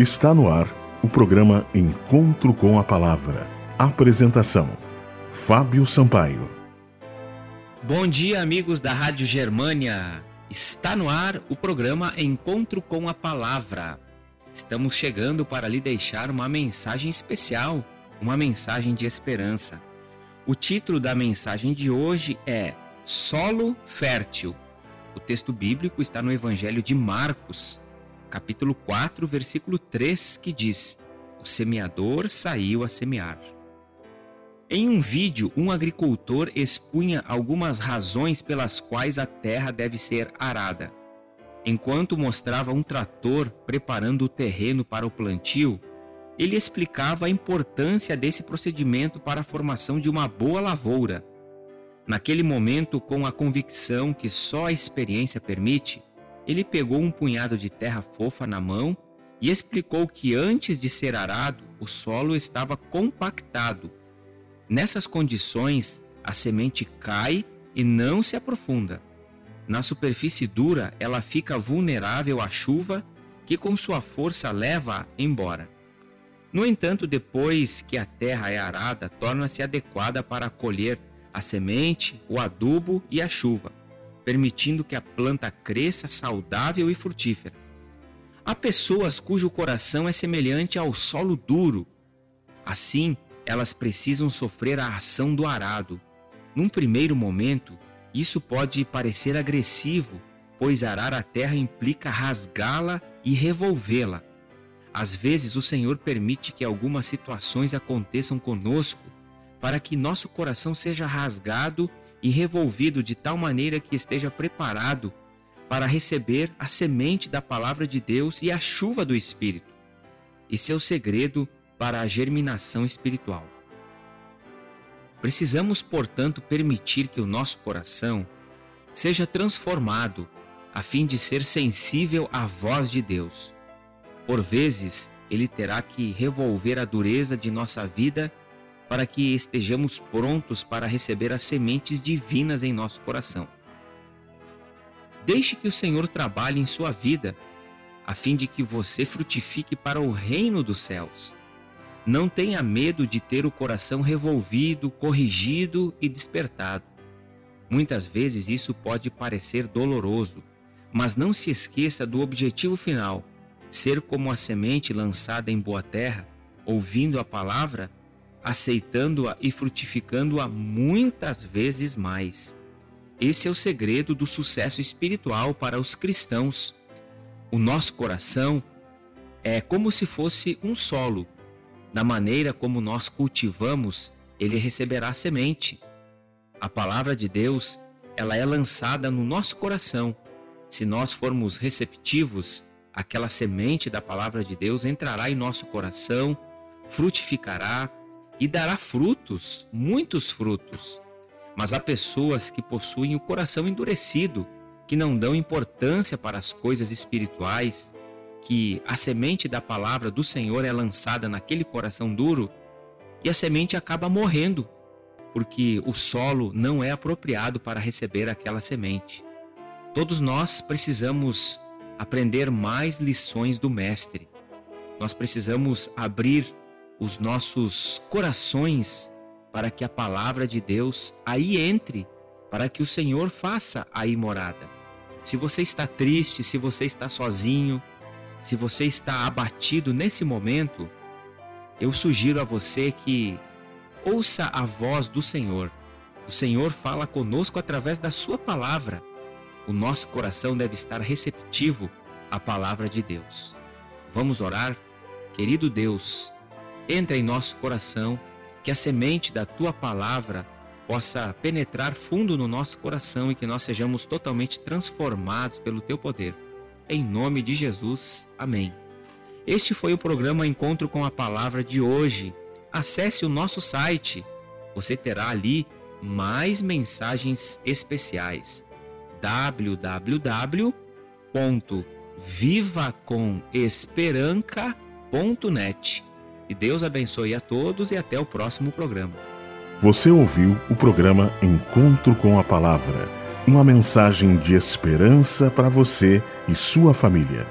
Está no ar o programa Encontro com a Palavra. Apresentação: Fábio Sampaio. Bom dia, amigos da Rádio Germânia. Está no ar o programa Encontro com a Palavra. Estamos chegando para lhe deixar uma mensagem especial, uma mensagem de esperança. O título da mensagem de hoje é Solo Fértil. O texto bíblico está no Evangelho de Marcos, capítulo 4, versículo 3, que diz: O semeador saiu a semear. Em um vídeo, um agricultor expunha algumas razões pelas quais a terra deve ser arada. Enquanto mostrava um trator preparando o terreno para o plantio, ele explicava a importância desse procedimento para a formação de uma boa lavoura. Naquele momento, com a convicção que só a experiência permite, ele pegou um punhado de terra fofa na mão e explicou que antes de ser arado, o solo estava compactado. Nessas condições, a semente cai e não se aprofunda. Na superfície dura, ela fica vulnerável à chuva, que com sua força leva embora. No entanto, depois que a terra é arada, torna-se adequada para acolher a semente, o adubo e a chuva permitindo que a planta cresça saudável e frutífera. Há pessoas cujo coração é semelhante ao solo duro. Assim, elas precisam sofrer a ação do arado. Num primeiro momento, isso pode parecer agressivo, pois arar a terra implica rasgá-la e revolvê-la. Às vezes, o Senhor permite que algumas situações aconteçam conosco para que nosso coração seja rasgado e revolvido de tal maneira que esteja preparado para receber a semente da palavra de Deus e a chuva do Espírito. Esse é o segredo para a germinação espiritual. Precisamos, portanto, permitir que o nosso coração seja transformado a fim de ser sensível à voz de Deus. Por vezes, ele terá que revolver a dureza de nossa vida para que estejamos prontos para receber as sementes divinas em nosso coração. Deixe que o Senhor trabalhe em sua vida, a fim de que você frutifique para o reino dos céus. Não tenha medo de ter o coração revolvido, corrigido e despertado. Muitas vezes isso pode parecer doloroso, mas não se esqueça do objetivo final: ser como a semente lançada em boa terra, ouvindo a palavra aceitando-a e frutificando-a muitas vezes mais. Esse é o segredo do sucesso espiritual para os cristãos. O nosso coração é como se fosse um solo. Da maneira como nós cultivamos, ele receberá semente. A palavra de Deus, ela é lançada no nosso coração. Se nós formos receptivos, aquela semente da palavra de Deus entrará em nosso coração, frutificará, e dará frutos, muitos frutos. Mas há pessoas que possuem o coração endurecido, que não dão importância para as coisas espirituais, que a semente da palavra do Senhor é lançada naquele coração duro e a semente acaba morrendo, porque o solo não é apropriado para receber aquela semente. Todos nós precisamos aprender mais lições do Mestre. Nós precisamos abrir os nossos corações para que a palavra de Deus aí entre, para que o Senhor faça aí morada. Se você está triste, se você está sozinho, se você está abatido nesse momento, eu sugiro a você que ouça a voz do Senhor. O Senhor fala conosco através da Sua palavra. O nosso coração deve estar receptivo à palavra de Deus. Vamos orar? Querido Deus, entra em nosso coração, que a semente da tua palavra possa penetrar fundo no nosso coração e que nós sejamos totalmente transformados pelo teu poder. Em nome de Jesus. Amém. Este foi o programa Encontro com a Palavra de hoje. Acesse o nosso site. Você terá ali mais mensagens especiais. www.vivacomesperanca.net e Deus abençoe a todos e até o próximo programa. Você ouviu o programa Encontro com a Palavra uma mensagem de esperança para você e sua família.